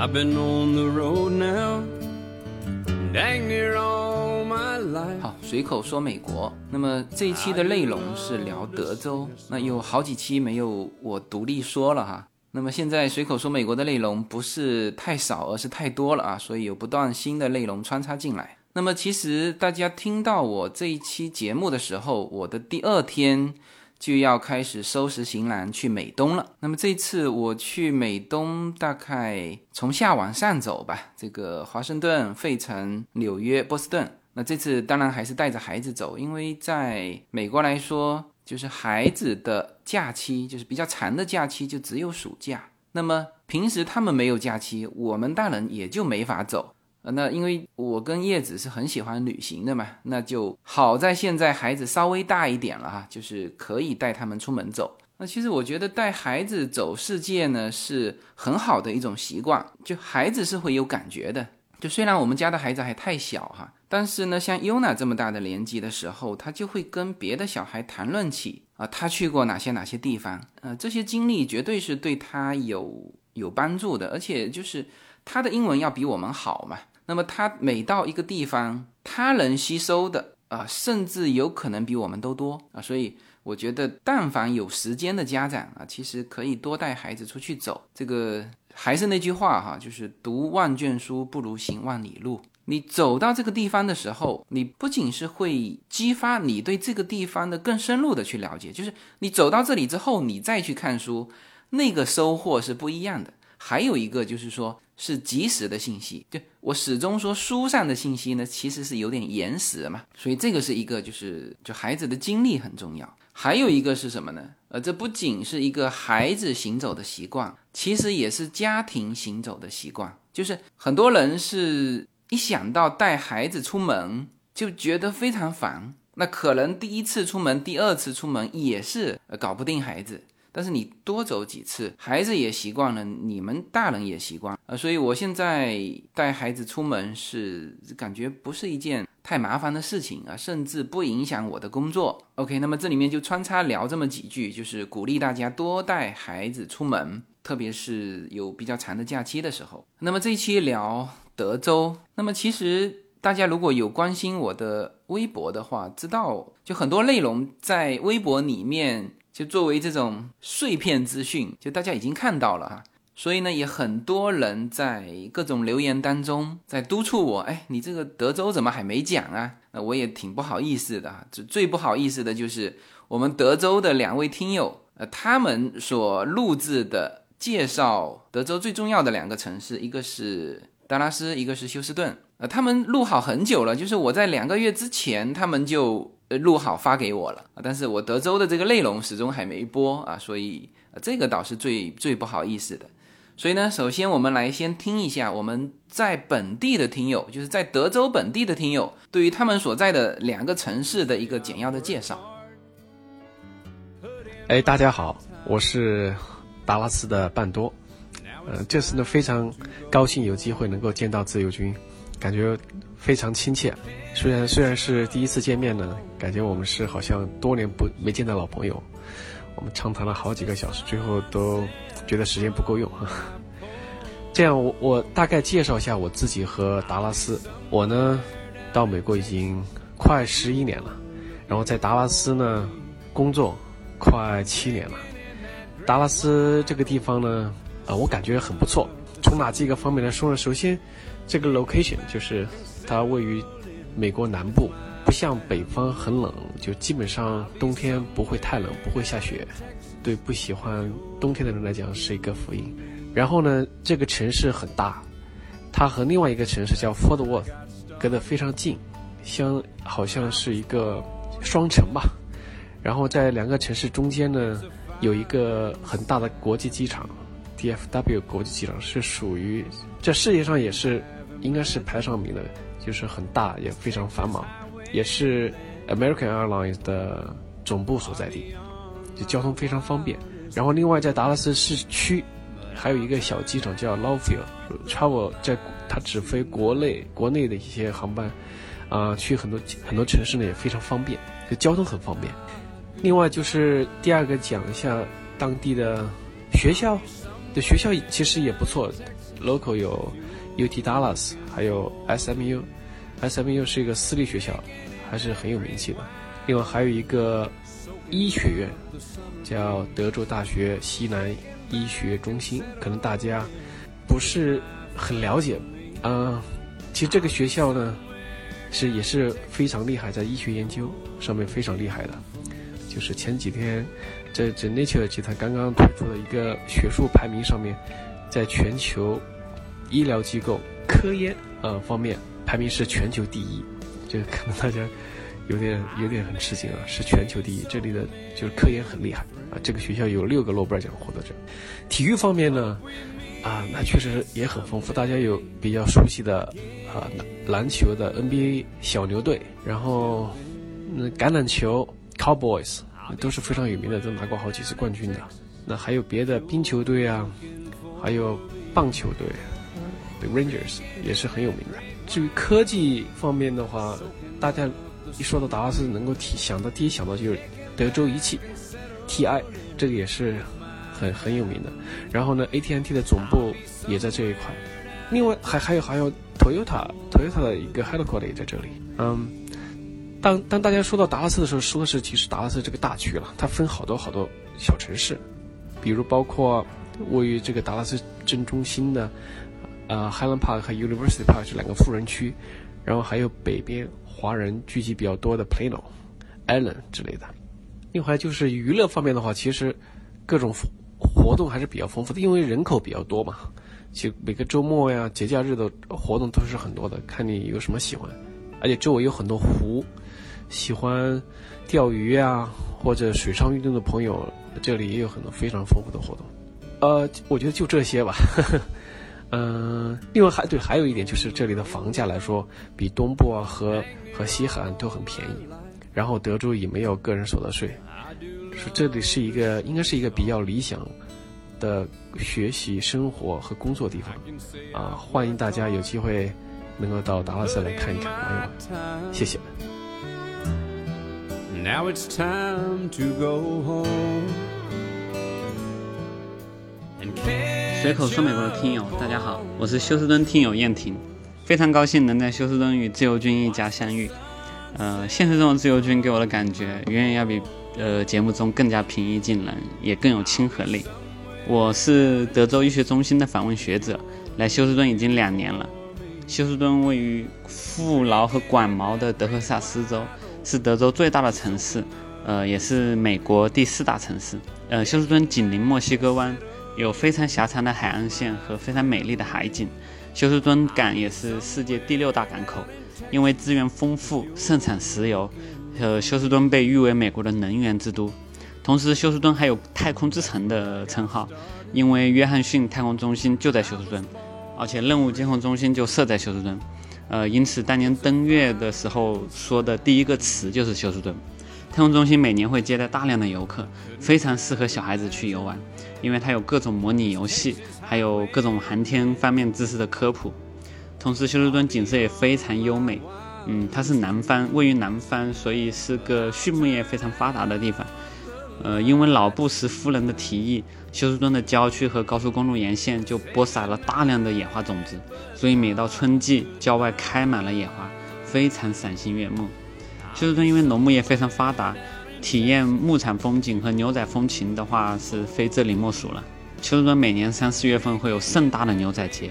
I've been on the road now, dang near all my life. 好，随口说美国。那么这一期的内容是聊德州，那有好几期没有我独立说了哈。那么现在随口说美国的内容不是太少，而是太多了啊，所以有不断新的内容穿插进来。那么其实大家听到我这一期节目的时候，我的第二天就要开始收拾行囊去美东了。那么这次我去美东，大概从下往上走吧，这个华盛顿、费城、纽约、波士顿。那这次当然还是带着孩子走，因为在美国来说，就是孩子的假期就是比较长的假期，就只有暑假。那么平时他们没有假期，我们大人也就没法走。那因为我跟叶子是很喜欢旅行的嘛，那就好在现在孩子稍微大一点了哈，就是可以带他们出门走。那其实我觉得带孩子走世界呢是很好的一种习惯，就孩子是会有感觉的。就虽然我们家的孩子还太小哈，但是呢，像 Yuna 这么大的年纪的时候，他就会跟别的小孩谈论起啊，他去过哪些哪些地方，呃，这些经历绝对是对他有有帮助的，而且就是他的英文要比我们好嘛。那么他每到一个地方，他能吸收的啊，甚至有可能比我们都多啊。所以我觉得，但凡有时间的家长啊，其实可以多带孩子出去走。这个还是那句话哈，就是读万卷书不如行万里路。你走到这个地方的时候，你不仅是会激发你对这个地方的更深入的去了解，就是你走到这里之后，你再去看书，那个收获是不一样的。还有一个就是说，是及时的信息。就我始终说，书上的信息呢，其实是有点延时嘛。所以这个是一个，就是就孩子的经历很重要。还有一个是什么呢？呃，这不仅是一个孩子行走的习惯，其实也是家庭行走的习惯。就是很多人是一想到带孩子出门就觉得非常烦，那可能第一次出门、第二次出门也是搞不定孩子。但是你多走几次，孩子也习惯了，你们大人也习惯啊，所以我现在带孩子出门是感觉不是一件太麻烦的事情啊，甚至不影响我的工作。OK，那么这里面就穿插聊这么几句，就是鼓励大家多带孩子出门，特别是有比较长的假期的时候。那么这一期聊德州，那么其实大家如果有关心我的微博的话，知道就很多内容在微博里面。就作为这种碎片资讯，就大家已经看到了哈，所以呢，也很多人在各种留言当中在督促我，哎，你这个德州怎么还没讲啊？那我也挺不好意思的，最最不好意思的就是我们德州的两位听友，呃，他们所录制的介绍德州最重要的两个城市，一个是达拉斯，一个是休斯顿，呃，他们录好很久了，就是我在两个月之前，他们就。录好发给我了，但是我德州的这个内容始终还没播啊，所以这个倒是最最不好意思的。所以呢，首先我们来先听一下我们在本地的听友，就是在德州本地的听友，对于他们所在的两个城市的一个简要的介绍。哎，大家好，我是达拉斯的半多，呃，这次呢非常高兴有机会能够见到自由军，感觉非常亲切。虽然虽然是第一次见面呢，感觉我们是好像多年不没见的老朋友。我们畅谈了好几个小时，最后都觉得时间不够用。这样，我我大概介绍一下我自己和达拉斯。我呢，到美国已经快十一年了，然后在达拉斯呢工作快七年了。达拉斯这个地方呢，啊，我感觉很不错。从哪几个方面来说呢？首先，这个 location 就是它位于。美国南部不像北方很冷，就基本上冬天不会太冷，不会下雪。对不喜欢冬天的人来讲是一个福音。然后呢，这个城市很大，它和另外一个城市叫 Fort Worth 隔得非常近，相好像是一个双城吧。然后在两个城市中间呢，有一个很大的国际机场，DFW 国际机场是属于这世界上也是应该是排上名的。就是很大，也非常繁忙，也是 American Airlines 的总部所在地，就交通非常方便。然后另外在达拉斯市区，还有一个小机场叫 Lowfield，travel 在它只飞国内国内的一些航班，啊，去很多很多城市呢也非常方便，就交通很方便。另外就是第二个讲一下当地的学校，的学校其实也不错。local 有 UT Dallas，还有 SMU。SMU 是一个私立学校，还是很有名气的。另外还有一个医学院，叫德州大学西南医学中心，可能大家不是很了解。啊，其实这个学校呢，是也是非常厉害，在医学研究上面非常厉害的。就是前几天，这这 Nature 集团刚刚推出的一个学术排名上面，在全球医疗机构科研呃方面。排名是全球第一，就可能大家有点有点很吃惊啊，是全球第一。这里的就是科研很厉害啊，这个学校有六个诺贝尔奖获得者。体育方面呢，啊，那确实也很丰富。大家有比较熟悉的啊篮球的 NBA 小牛队，然后那橄榄球 Cowboys 都是非常有名的，都拿过好几次冠军的。那还有别的冰球队啊，还有棒球队，The Rangers 也是很有名的。至于科技方面的话，大家一说到达拉斯，能够提想到第一想到就是德州仪器，TI，这个也是很很有名的。然后呢，AT&T 的总部也在这一块。另外还还有还有 Toyota，Toyota 的一个 headquarter 也在这里。嗯，当当大家说到达拉斯的时候，说的是其实达拉斯这个大区了，它分好多好多小城市，比如包括位于这个达拉斯正中心的。呃，Highland Park 和 University Park 是两个富人区，然后还有北边华人聚集比较多的 Plano、Allen 之类的。另外就是娱乐方面的话，其实各种活动还是比较丰富的，因为人口比较多嘛。其实每个周末呀、节假日的活动都是很多的，看你有什么喜欢。而且周围有很多湖，喜欢钓鱼呀或者水上运动的朋友，这里也有很多非常丰富的活动。呃，我觉得就这些吧。呵 呵嗯，另外还对，还有一点就是这里的房价来说，比东部啊和和西海岸都很便宜。然后德州也没有个人所得税，说这里是一个应该是一个比较理想的学习、生活和工作地方啊！欢迎大家有机会能够到达拉斯来看一看，玩一玩，谢谢。Now it's time to go home. 随口说美国的听友，大家好，我是休斯敦听友燕婷，非常高兴能在休斯敦与自由军一家相遇。呃，现实中的自由军给我的感觉远远要比呃节目中更加平易近人，也更有亲和力。我是德州医学中心的访问学者，来休斯敦已经两年了。休斯敦位于富饶和广袤的德克萨斯州，是德州最大的城市，呃，也是美国第四大城市。呃，休斯敦紧邻墨西哥湾。有非常狭长的海岸线和非常美丽的海景，休斯敦港也是世界第六大港口，因为资源丰富，盛产石油，呃，休斯敦被誉为美国的能源之都。同时，休斯敦还有太空之城的称号，因为约翰逊太空中心就在休斯敦，而且任务监控中心就设在休斯敦，呃，因此当年登月的时候说的第一个词就是休斯敦。太空中心每年会接待大量的游客，非常适合小孩子去游玩。因为它有各种模拟游戏，还有各种航天方面知识的科普。同时，休斯敦景色也非常优美。嗯，它是南方，位于南方，所以是个畜牧业非常发达的地方。呃，因为老布什夫人的提议，休斯敦的郊区和高速公路沿线就播撒了大量的野花种子，所以每到春季，郊外开满了野花，非常赏心悦目。休斯敦因为农牧业非常发达。体验牧场风景和牛仔风情的话，是非这里莫属了。休斯敦每年三四月份会有盛大的牛仔节，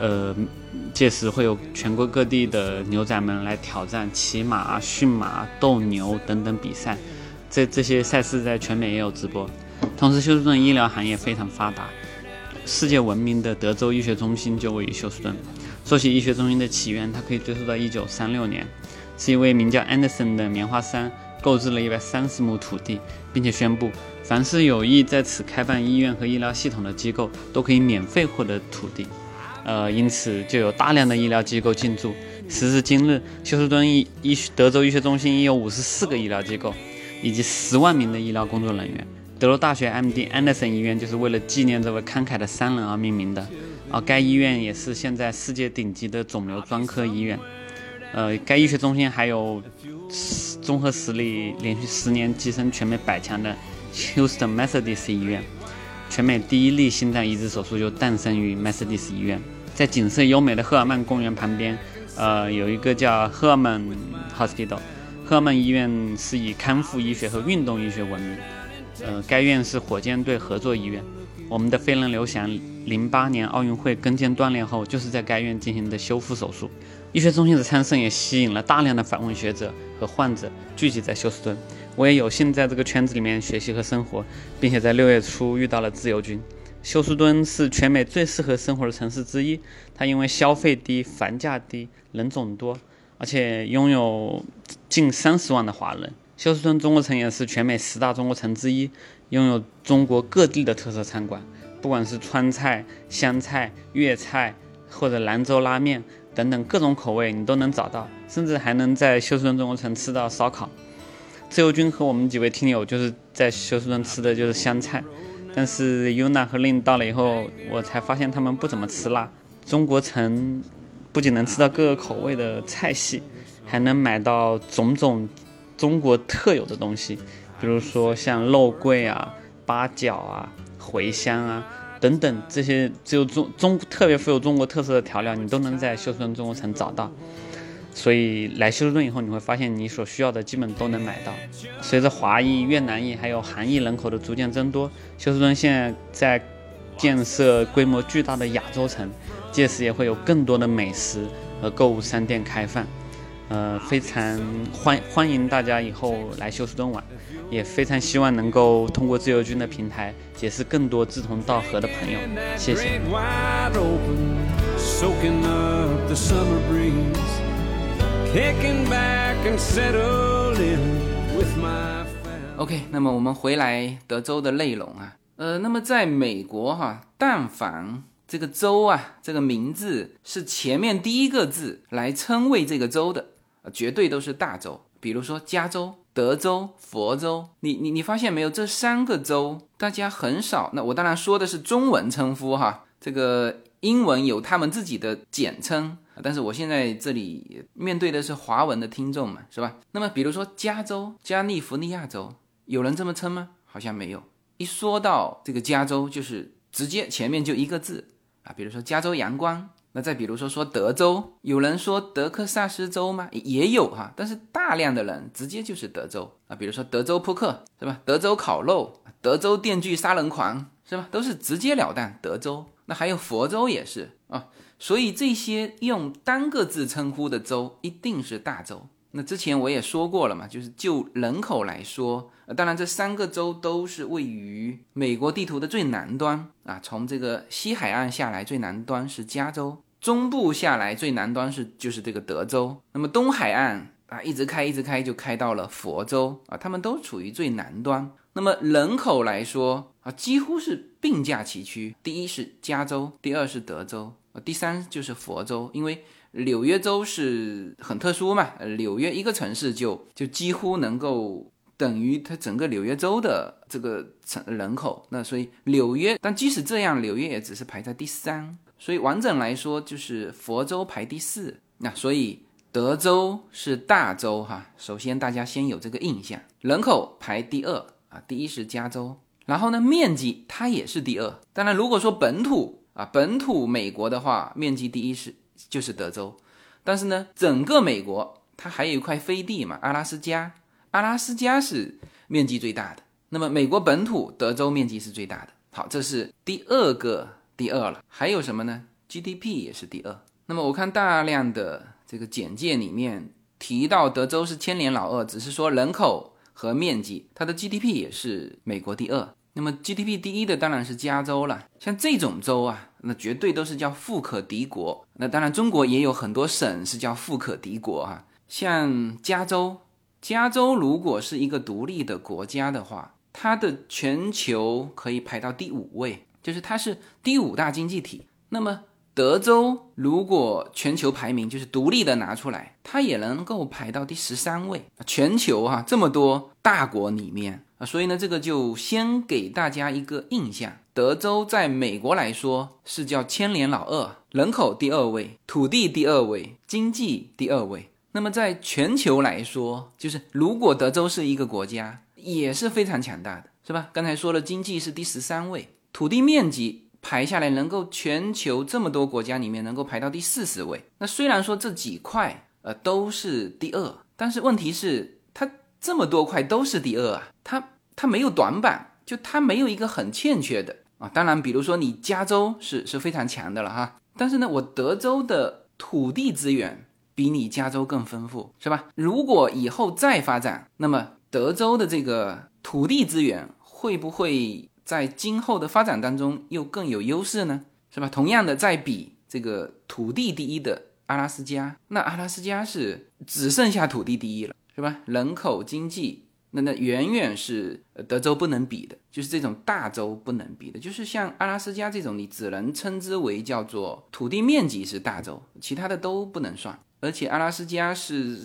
呃，届时会有全国各地的牛仔们来挑战骑马、驯马、斗牛等等比赛。这这些赛事在全美也有直播。同时，休斯顿医疗行业非常发达，世界闻名的德州医学中心就位于休斯顿。说起医学中心的起源，它可以追溯到1936年，是一位名叫 Anderson 的棉花商。购置了一百三十亩土地，并且宣布，凡是有意在此开办医院和医疗系统的机构，都可以免费获得土地。呃，因此就有大量的医疗机构进驻。时至今日，休斯敦医医德州医学中心已有五十四个医疗机构，以及十万名的医疗工作人员。德州大学 M.D. Anderson 医院就是为了纪念这位慷慨的商人而命名的。而该医院也是现在世界顶级的肿瘤专科医院。呃，该医学中心还有综合实力连续十年跻身全美百强的 Houston Methodist 医院，全美第一例心脏移植手术就诞生于 Methodist 医院，在景色优美的赫尔曼公园旁边，呃，有一个叫赫尔曼 Hospital。赫尔曼医院是以康复医学和运动医学闻名，呃，该院是火箭队合作医院。我们的飞人刘翔，零八年奥运会跟腱断裂后，就是在该院进行的修复手术。医学中心的昌盛也吸引了大量的访问学者和患者聚集在休斯顿。我也有幸在这个圈子里面学习和生活，并且在六月初遇到了自由军。休斯敦是全美最适合生活的城市之一，它因为消费低、房价低、人种多。而且拥有近三十万的华人，休斯敦中国城也是全美十大中国城之一，拥有中国各地的特色餐馆，不管是川菜、湘菜、粤菜或者兰州拉面等等各种口味你都能找到，甚至还能在休斯敦中国城吃到烧烤。自由军和我们几位听友就是在休斯敦吃的就是湘菜，但是 Yuna 和 Lin 到了以后，我才发现他们不怎么吃辣。中国城。不仅能吃到各个口味的菜系，还能买到种种中国特有的东西，比如说像肉桂啊、八角啊、茴香啊等等这些只有中中特别富有中国特色的调料，你都能在休斯顿中国城找到。所以来休斯顿以后，你会发现你所需要的基本都能买到。随着华裔、越南裔还有韩裔人口的逐渐增多，休斯顿现在在建设规模巨大的亚洲城。届时也会有更多的美食和购物商店开放，呃，非常欢欢迎大家以后来休斯顿玩，也非常希望能够通过自由军的平台结识更多志同道合的朋友，谢谢。OK，那么我们回来德州的内容啊，呃，那么在美国哈，但凡。这个州啊，这个名字是前面第一个字来称谓这个州的，绝对都是大州。比如说加州、德州、佛州，你你你发现没有？这三个州大家很少。那我当然说的是中文称呼哈，这个英文有他们自己的简称。但是我现在这里面对的是华文的听众嘛，是吧？那么比如说加州、加利福尼亚州，有人这么称吗？好像没有。一说到这个加州，就是直接前面就一个字。啊，比如说加州阳光，那再比如说说德州，有人说德克萨斯州吗？也有哈，但是大量的人直接就是德州啊，比如说德州扑克是吧？德州烤肉，德州电锯杀人狂是吧？都是直截了当德州。那还有佛州也是啊，所以这些用单个字称呼的州一定是大州。那之前我也说过了嘛，就是就人口来说，当然这三个州都是位于美国地图的最南端啊。从这个西海岸下来，最南端是加州；中部下来最南端是就是这个德州。那么东海岸啊，一直开一直开就开到了佛州啊，他们都处于最南端。那么人口来说啊，几乎是并驾齐驱，第一是加州，第二是德州，第三就是佛州，因为。纽约州是很特殊嘛？纽约一个城市就就几乎能够等于它整个纽约州的这个城人口。那所以纽约，但即使这样，纽约也只是排在第三。所以完整来说，就是佛州排第四。那所以德州是大州哈。首先大家先有这个印象，人口排第二啊，第一是加州。然后呢，面积它也是第二。当然，如果说本土啊，本土美国的话，面积第一是。就是德州，但是呢，整个美国它还有一块飞地嘛，阿拉斯加，阿拉斯加是面积最大的。那么美国本土德州面积是最大的。好，这是第二个第二了。还有什么呢？GDP 也是第二。那么我看大量的这个简介里面提到德州是千年老二，只是说人口和面积，它的 GDP 也是美国第二。那么 GDP 第一的当然是加州了，像这种州啊，那绝对都是叫富可敌国。那当然，中国也有很多省是叫富可敌国啊，像加州，加州如果是一个独立的国家的话，它的全球可以排到第五位，就是它是第五大经济体。那么德州如果全球排名就是独立的拿出来，它也能够排到第十三位。全球哈这么多大国里面。所以呢，这个就先给大家一个印象：德州在美国来说是叫千年老二，人口第二位，土地第二位，经济第二位。那么在全球来说，就是如果德州是一个国家，也是非常强大的，是吧？刚才说了，经济是第十三位，土地面积排下来，能够全球这么多国家里面能够排到第四十位。那虽然说这几块呃都是第二，但是问题是这么多块都是第二啊，它它没有短板，就它没有一个很欠缺的啊。当然，比如说你加州是是非常强的了哈，但是呢，我德州的土地资源比你加州更丰富，是吧？如果以后再发展，那么德州的这个土地资源会不会在今后的发展当中又更有优势呢？是吧？同样的，再比这个土地第一的阿拉斯加，那阿拉斯加是只剩下土地第一了，是吧？人口、经济，那那远远是德州不能比的，就是这种大州不能比的，就是像阿拉斯加这种，你只能称之为叫做土地面积是大州，其他的都不能算。而且阿拉斯加是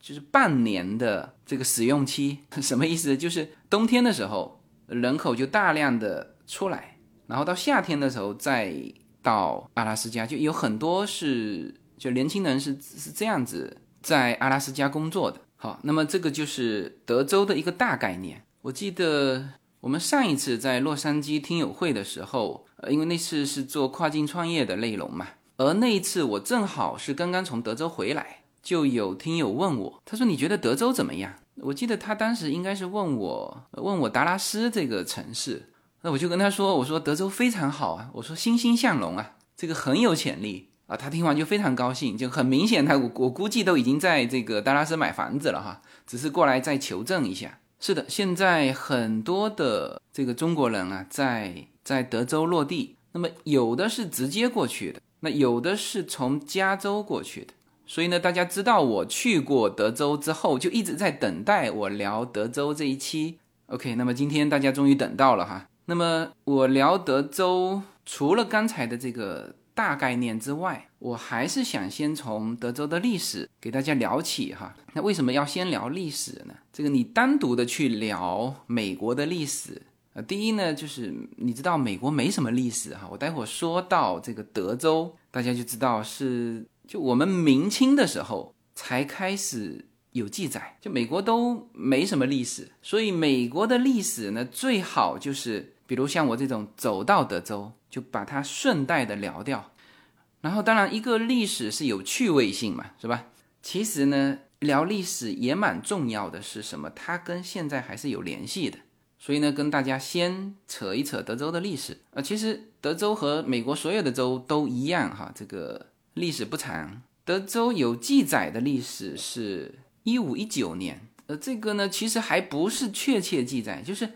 就是半年的这个使用期，什么意思？就是冬天的时候人口就大量的出来，然后到夏天的时候再到阿拉斯加，就有很多是就年轻人是是这样子在阿拉斯加工作的。好，那么这个就是德州的一个大概念。我记得我们上一次在洛杉矶听友会的时候，呃，因为那次是做跨境创业的内容嘛。而那一次我正好是刚刚从德州回来，就有听友问我，他说你觉得德州怎么样？我记得他当时应该是问我，问我达拉斯这个城市，那我就跟他说，我说德州非常好啊，我说欣欣向荣啊，这个很有潜力啊。他听完就非常高兴，就很明显他我我估计都已经在这个达拉斯买房子了哈，只是过来再求证一下。是的，现在很多的这个中国人啊，在在德州落地，那么有的是直接过去的。那有的是从加州过去的，所以呢，大家知道我去过德州之后，就一直在等待我聊德州这一期。OK，那么今天大家终于等到了哈。那么我聊德州，除了刚才的这个大概念之外，我还是想先从德州的历史给大家聊起哈。那为什么要先聊历史呢？这个你单独的去聊美国的历史。呃，第一呢，就是你知道美国没什么历史哈，我待会儿说到这个德州，大家就知道是就我们明清的时候才开始有记载，就美国都没什么历史，所以美国的历史呢，最好就是比如像我这种走到德州，就把它顺带的聊掉。然后当然一个历史是有趣味性嘛，是吧？其实呢，聊历史也蛮重要的是什么？它跟现在还是有联系的。所以呢，跟大家先扯一扯德州的历史呃。其实德州和美国所有的州都一样哈，这个历史不长。德州有记载的历史是一五一九年，呃，这个呢其实还不是确切记载，就是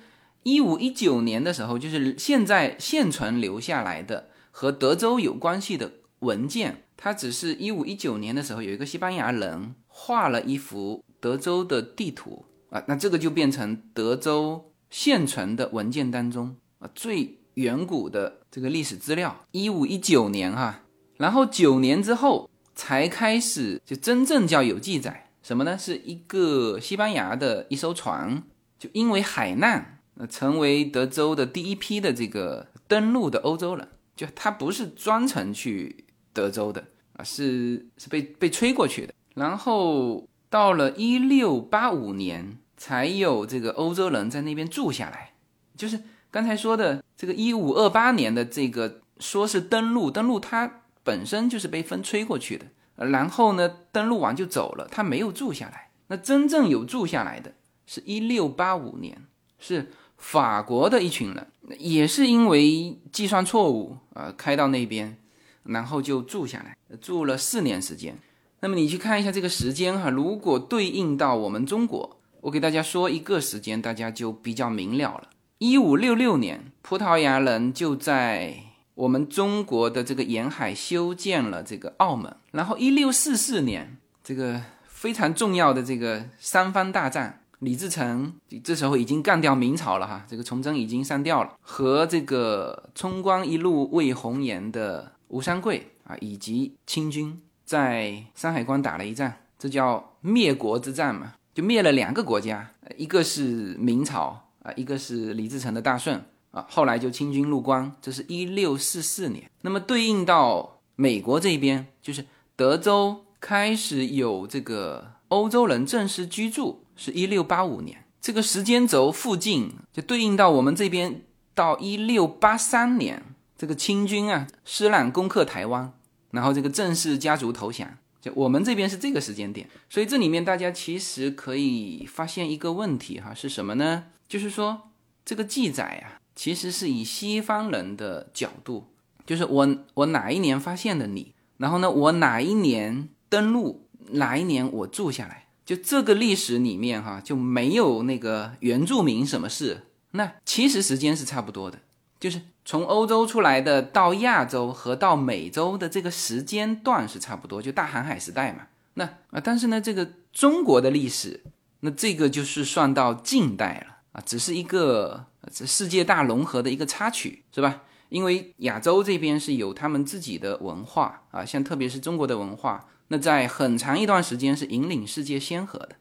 一五一九年的时候，就是现在现存留下来的和德州有关系的文件，它只是一五一九年的时候有一个西班牙人画了一幅德州的地图啊，那这个就变成德州。现存的文件当中啊，最远古的这个历史资料，一五一九年哈，然后九年之后才开始就真正叫有记载，什么呢？是一个西班牙的一艘船，就因为海难，呃，成为德州的第一批的这个登陆的欧洲人，就他不是专程去德州的啊，是是被被吹过去的，然后到了一六八五年。才有这个欧洲人在那边住下来，就是刚才说的这个一五二八年的这个说是登陆，登陆它本身就是被风吹过去的，然后呢登陆完就走了，他没有住下来。那真正有住下来的是一六八五年，是法国的一群人，也是因为计算错误啊开到那边，然后就住下来，住了四年时间。那么你去看一下这个时间哈，如果对应到我们中国。我给大家说一个时间，大家就比较明了了。一五六六年，葡萄牙人就在我们中国的这个沿海修建了这个澳门。然后一六四四年，这个非常重要的这个三藩大战，李自成这时候已经干掉明朝了哈，这个崇祯已经上吊了，和这个冲冠一怒为红颜的吴三桂啊，以及清军在山海关打了一战，这叫灭国之战嘛。就灭了两个国家，一个是明朝啊，一个是李自成的大顺啊。后来就清军入关，这是一六四四年。那么对应到美国这边，就是德州开始有这个欧洲人正式居住，是一六八五年。这个时间轴附近就对应到我们这边到一六八三年，这个清军啊，施琅攻克台湾，然后这个郑氏家族投降。就我们这边是这个时间点，所以这里面大家其实可以发现一个问题哈，是什么呢？就是说这个记载啊，其实是以西方人的角度，就是我我哪一年发现的你，然后呢，我哪一年登陆，哪一年我住下来。就这个历史里面哈，就没有那个原住民什么事。那其实时间是差不多的，就是从欧洲出来的到亚洲和到美洲的这个时间段是差不多，就大航海时代嘛。那啊，但是呢，这个中国的历史，那这个就是算到近代了啊，只是一个这世界大融合的一个插曲，是吧？因为亚洲这边是有他们自己的文化啊，像特别是中国的文化。那在很长一段时间是引领世界先河的，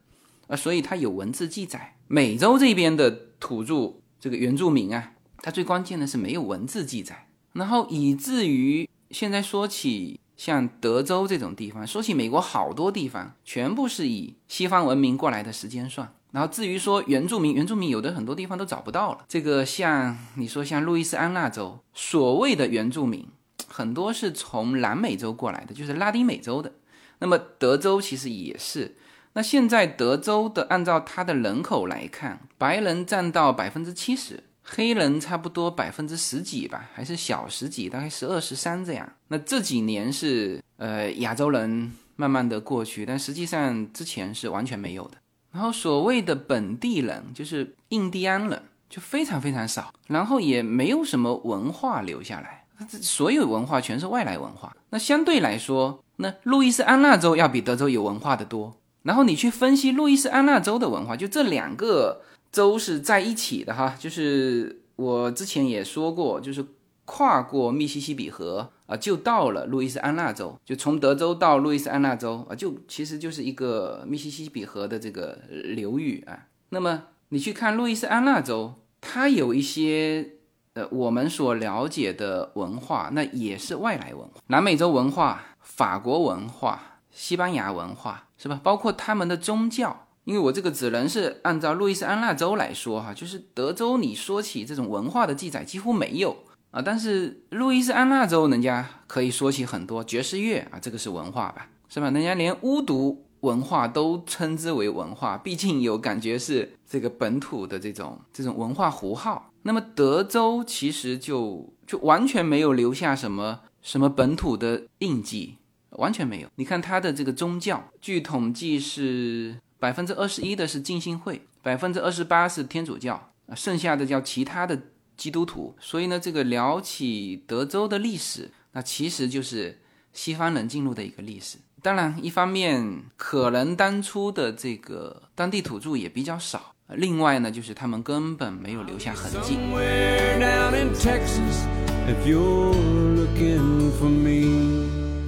啊，所以它有文字记载。美洲这边的土著这个原住民啊，它最关键的是没有文字记载，然后以至于现在说起像德州这种地方，说起美国好多地方，全部是以西方文明过来的时间算。然后至于说原住民，原住民有的很多地方都找不到了。这个像你说像路易斯安那州所谓的原住民，很多是从南美洲过来的，就是拉丁美洲的。那么德州其实也是，那现在德州的按照它的人口来看，白人占到百分之七十，黑人差不多百分之十几吧，还是小十几，大概十二十三这样。那这几年是呃亚洲人慢慢的过去，但实际上之前是完全没有的。然后所谓的本地人就是印第安人，就非常非常少，然后也没有什么文化留下来，所有文化全是外来文化。那相对来说。那路易斯安那州要比德州有文化的多，然后你去分析路易斯安那州的文化，就这两个州是在一起的哈，就是我之前也说过，就是跨过密西西比河啊，就到了路易斯安那州，就从德州到路易斯安那州啊，就其实就是一个密西西比河的这个流域啊。那么你去看路易斯安那州，它有一些呃我们所了解的文化，那也是外来文化，南美洲文化。法国文化、西班牙文化是吧？包括他们的宗教，因为我这个只能是按照路易斯安那州来说哈，就是德州你说起这种文化的记载几乎没有啊，但是路易斯安那州人家可以说起很多爵士乐啊，这个是文化吧，是吧？人家连巫毒文化都称之为文化，毕竟有感觉是这个本土的这种这种文化符号。那么德州其实就就完全没有留下什么什么本土的印记。完全没有。你看他的这个宗教，据统计是百分之二十一的是浸信会，百分之二十八是天主教，剩下的叫其他的基督徒。所以呢，这个聊起德州的历史，那其实就是西方人进入的一个历史。当然，一方面可能当初的这个当地土著也比较少，另外呢，就是他们根本没有留下痕迹。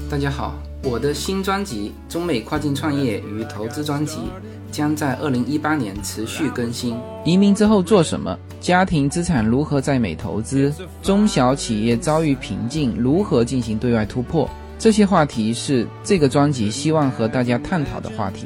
大家好，我的新专辑《中美跨境创业与投资专辑》将在二零一八年持续更新。移民之后做什么？家庭资产如何在美投资？中小企业遭遇瓶颈，如何进行对外突破？这些话题是这个专辑希望和大家探讨的话题。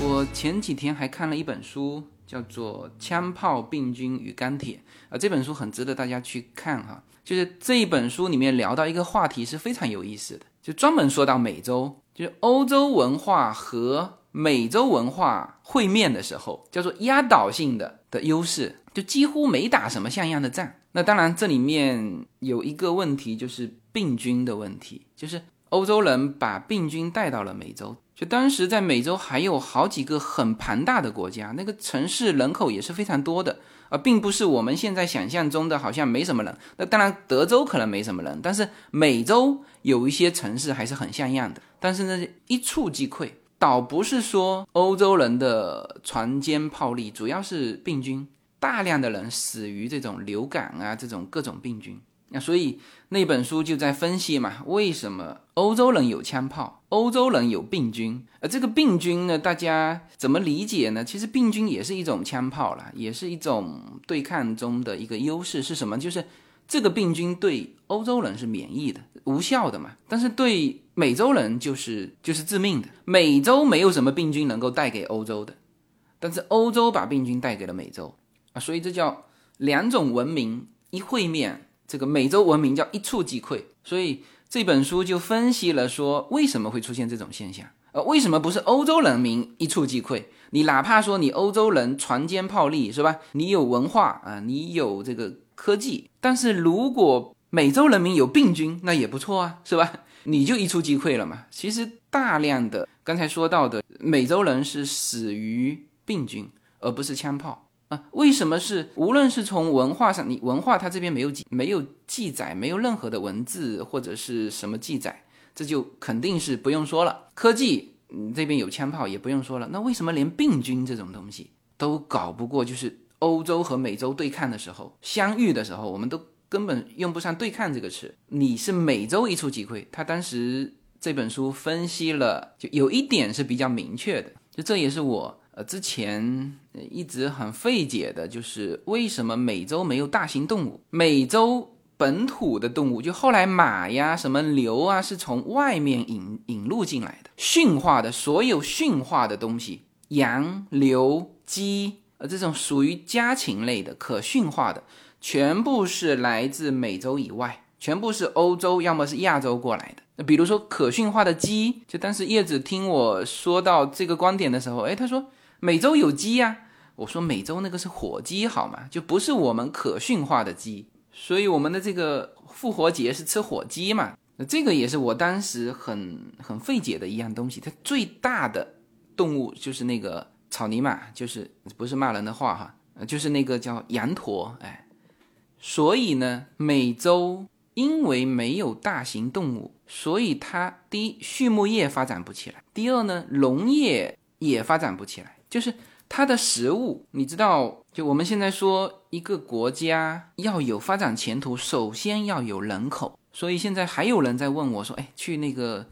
我前几天还看了一本书。叫做《枪炮、病菌与钢铁》啊，这本书很值得大家去看哈。就是这一本书里面聊到一个话题是非常有意思的，就专门说到美洲，就是欧洲文化和美洲文化会面的时候，叫做压倒性的的优势，就几乎没打什么像样的仗。那当然，这里面有一个问题，就是病菌的问题，就是欧洲人把病菌带到了美洲。就当时在美洲还有好几个很庞大的国家，那个城市人口也是非常多的啊，并不是我们现在想象中的好像没什么人。那当然，德州可能没什么人，但是美洲有一些城市还是很像样的。但是呢，一触即溃，倒不是说欧洲人的船坚炮利，主要是病菌，大量的人死于这种流感啊，这种各种病菌。那所以那本书就在分析嘛，为什么欧洲人有枪炮，欧洲人有病菌？而这个病菌呢，大家怎么理解呢？其实病菌也是一种枪炮了，也是一种对抗中的一个优势是什么？就是这个病菌对欧洲人是免疫的、无效的嘛，但是对美洲人就是就是致命的。美洲没有什么病菌能够带给欧洲的，但是欧洲把病菌带给了美洲啊，所以这叫两种文明一会面。这个美洲文明叫一触即溃，所以这本书就分析了说为什么会出现这种现象，呃，为什么不是欧洲人民一触即溃？你哪怕说你欧洲人船坚炮利是吧？你有文化啊，你有这个科技，但是如果美洲人民有病菌，那也不错啊，是吧？你就一触即溃了嘛。其实大量的刚才说到的美洲人是死于病菌，而不是枪炮。啊，为什么是无论是从文化上，你文化它这边没有记没有记载，没有任何的文字或者是什么记载，这就肯定是不用说了。科技，嗯，这边有枪炮也不用说了。那为什么连病菌这种东西都搞不过？就是欧洲和美洲对抗的时候，相遇的时候，我们都根本用不上对抗这个词。你是美洲一触即溃，他当时这本书分析了，就有一点是比较明确的，就这也是我。呃，之前一直很费解的就是为什么美洲没有大型动物？美洲本土的动物，就后来马呀、什么牛啊，是从外面引引入进来的，驯化的所有驯化的东西，羊、牛、鸡，呃，这种属于家禽类的可驯化的，全部是来自美洲以外，全部是欧洲，要么是亚洲过来的。那比如说可驯化的鸡，就当时叶子听我说到这个观点的时候，哎，他说。美洲有鸡呀，我说美洲那个是火鸡好吗？就不是我们可驯化的鸡，所以我们的这个复活节是吃火鸡嘛？那这个也是我当时很很费解的一样东西。它最大的动物就是那个草泥马，就是不是骂人的话哈，就是那个叫羊驼，哎，所以呢，美洲因为没有大型动物，所以它第一畜牧业发展不起来，第二呢，农业也发展不起来。就是它的食物，你知道，就我们现在说一个国家要有发展前途，首先要有人口。所以现在还有人在问我说：“哎，去那个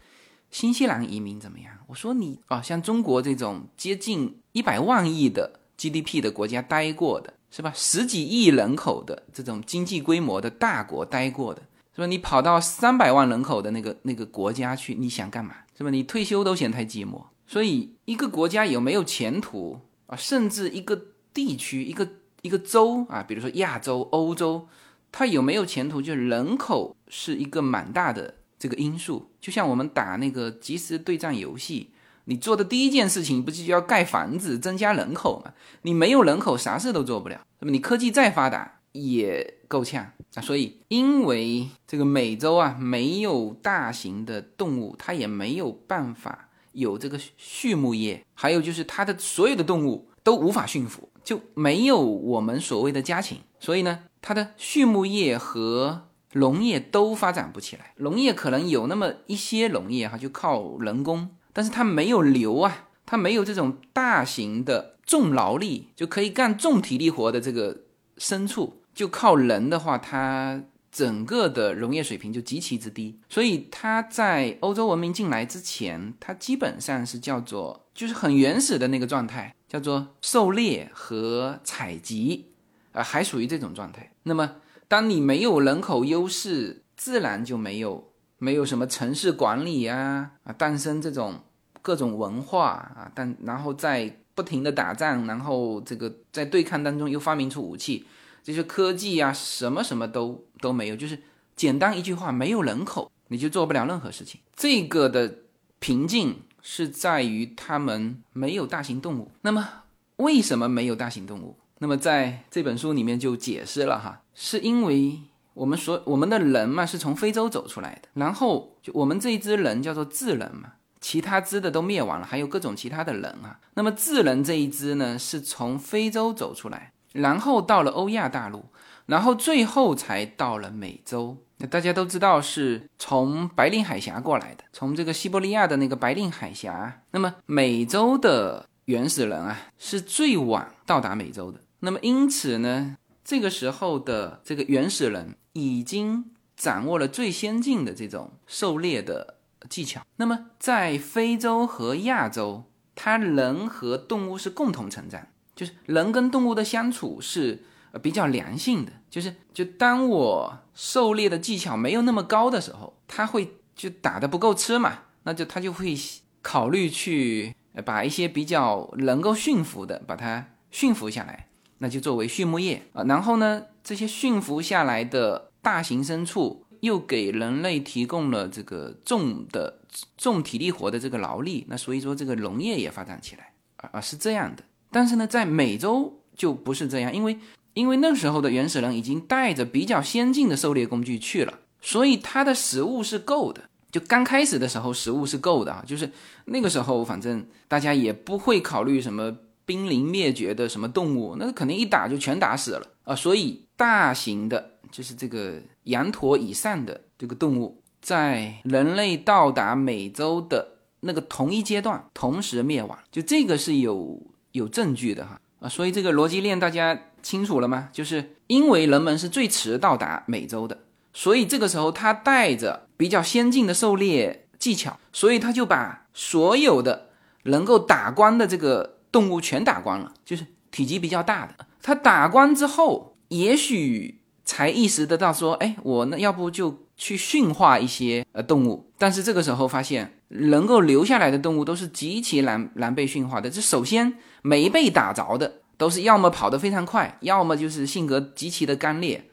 新西兰移民怎么样？”我说：“你啊，像中国这种接近一百万亿的 GDP 的国家待过的，是吧？十几亿人口的这种经济规模的大国待过的，是吧？你跑到三百万人口的那个那个国家去，你想干嘛？是吧？你退休都嫌太寂寞。”所以，一个国家有没有前途啊？甚至一个地区、一个一个州啊，比如说亚洲、欧洲，它有没有前途？就是人口是一个蛮大的这个因素。就像我们打那个即时对战游戏，你做的第一件事情不是就要盖房子、增加人口吗？你没有人口，啥事都做不了。那么你科技再发达也够呛啊。所以，因为这个美洲啊没有大型的动物，它也没有办法。有这个畜牧业，还有就是它的所有的动物都无法驯服，就没有我们所谓的家禽，所以呢，它的畜牧业和农业都发展不起来。农业可能有那么一些农业哈，就靠人工，但是它没有牛啊，它没有这种大型的重劳力就可以干重体力活的这个牲畜，就靠人的话，它。整个的农业水平就极其之低，所以它在欧洲文明进来之前，它基本上是叫做就是很原始的那个状态，叫做狩猎和采集，啊，还属于这种状态。那么，当你没有人口优势，自然就没有没有什么城市管理啊啊，诞生这种各种文化啊，但然后在不停的打仗，然后这个在对抗当中又发明出武器。这些科技啊，什么什么都都没有，就是简单一句话，没有人口，你就做不了任何事情。这个的瓶颈是在于他们没有大型动物。那么为什么没有大型动物？那么在这本书里面就解释了哈，是因为我们所我们的人嘛是从非洲走出来的，然后就我们这一支人叫做智人嘛，其他支的都灭亡了，还有各种其他的人啊。那么智人这一支呢，是从非洲走出来。然后到了欧亚大陆，然后最后才到了美洲。那大家都知道是从白令海峡过来的，从这个西伯利亚的那个白令海峡。那么美洲的原始人啊，是最晚到达美洲的。那么因此呢，这个时候的这个原始人已经掌握了最先进的这种狩猎的技巧。那么在非洲和亚洲，它人和动物是共同成长，就是人跟动物的相处是呃比较良性的。就是就当我狩猎的技巧没有那么高的时候，他会就打的不够吃嘛，那就他就会考虑去把一些比较能够驯服的把它驯服下来。那就作为畜牧业啊，然后呢，这些驯服下来的大型牲畜又给人类提供了这个重的重体力活的这个劳力，那所以说这个农业也发展起来啊啊是这样的。但是呢，在美洲就不是这样，因为因为那时候的原始人已经带着比较先进的狩猎工具去了，所以他的食物是够的。就刚开始的时候，食物是够的啊，就是那个时候反正大家也不会考虑什么。濒临灭绝的什么动物，那肯定一打就全打死了啊！所以大型的，就是这个羊驼以上的这个动物，在人类到达美洲的那个同一阶段，同时灭亡，就这个是有有证据的哈啊！所以这个逻辑链大家清楚了吗？就是因为人们是最迟到达美洲的，所以这个时候他带着比较先进的狩猎技巧，所以他就把所有的能够打光的这个。动物全打光了，就是体积比较大的。它打光之后，也许才意识得到说，哎，我那要不就去驯化一些呃动物。但是这个时候发现，能够留下来的动物都是极其难难被驯化的。这首先没被打着的，都是要么跑得非常快，要么就是性格极其的刚烈，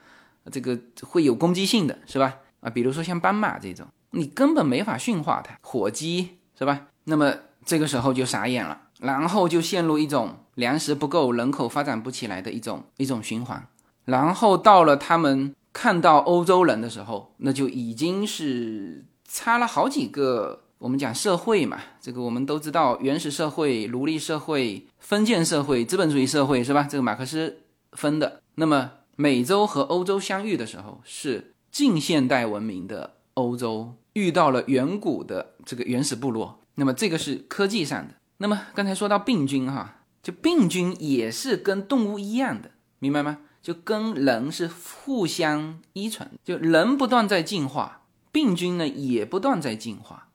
这个会有攻击性的是吧？啊，比如说像斑马这种，你根本没法驯化它。火鸡是吧？那么这个时候就傻眼了。然后就陷入一种粮食不够、人口发展不起来的一种一种循环。然后到了他们看到欧洲人的时候，那就已经是差了好几个。我们讲社会嘛，这个我们都知道，原始社会、奴隶社会、封建社会、资本主义社会，是吧？这个马克思分的。那么美洲和欧洲相遇的时候，是近现代文明的欧洲遇到了远古的这个原始部落。那么这个是科技上的。那么刚才说到病菌哈，就病菌也是跟动物一样的，明白吗？就跟人是互相依存，就人不断在进化，病菌呢也不断在进化。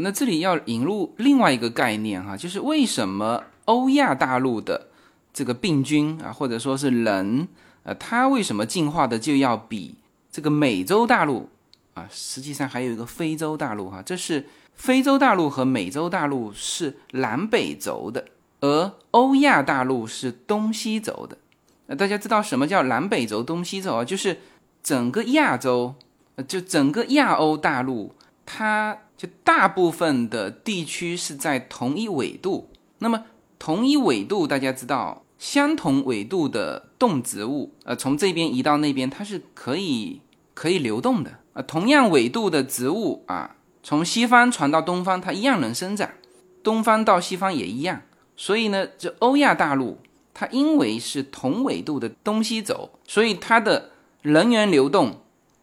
那这里要引入另外一个概念哈，就是为什么欧亚大陆的这个病菌啊，或者说是人，呃，它为什么进化的就要比这个美洲大陆啊？实际上还有一个非洲大陆哈，这是。非洲大陆和美洲大陆是南北轴的，而欧亚大陆是东西轴的。那大家知道什么叫南北轴、东西轴啊？就是整个亚洲，就整个亚欧大陆，它就大部分的地区是在同一纬度。那么同一纬度，大家知道，相同纬度的动植物，呃，从这边移到那边，它是可以可以流动的啊。同样纬度的植物啊。从西方传到东方，它一样能生长；东方到西方也一样。所以呢，这欧亚大陆它因为是同纬度的东西走，所以它的人员流动，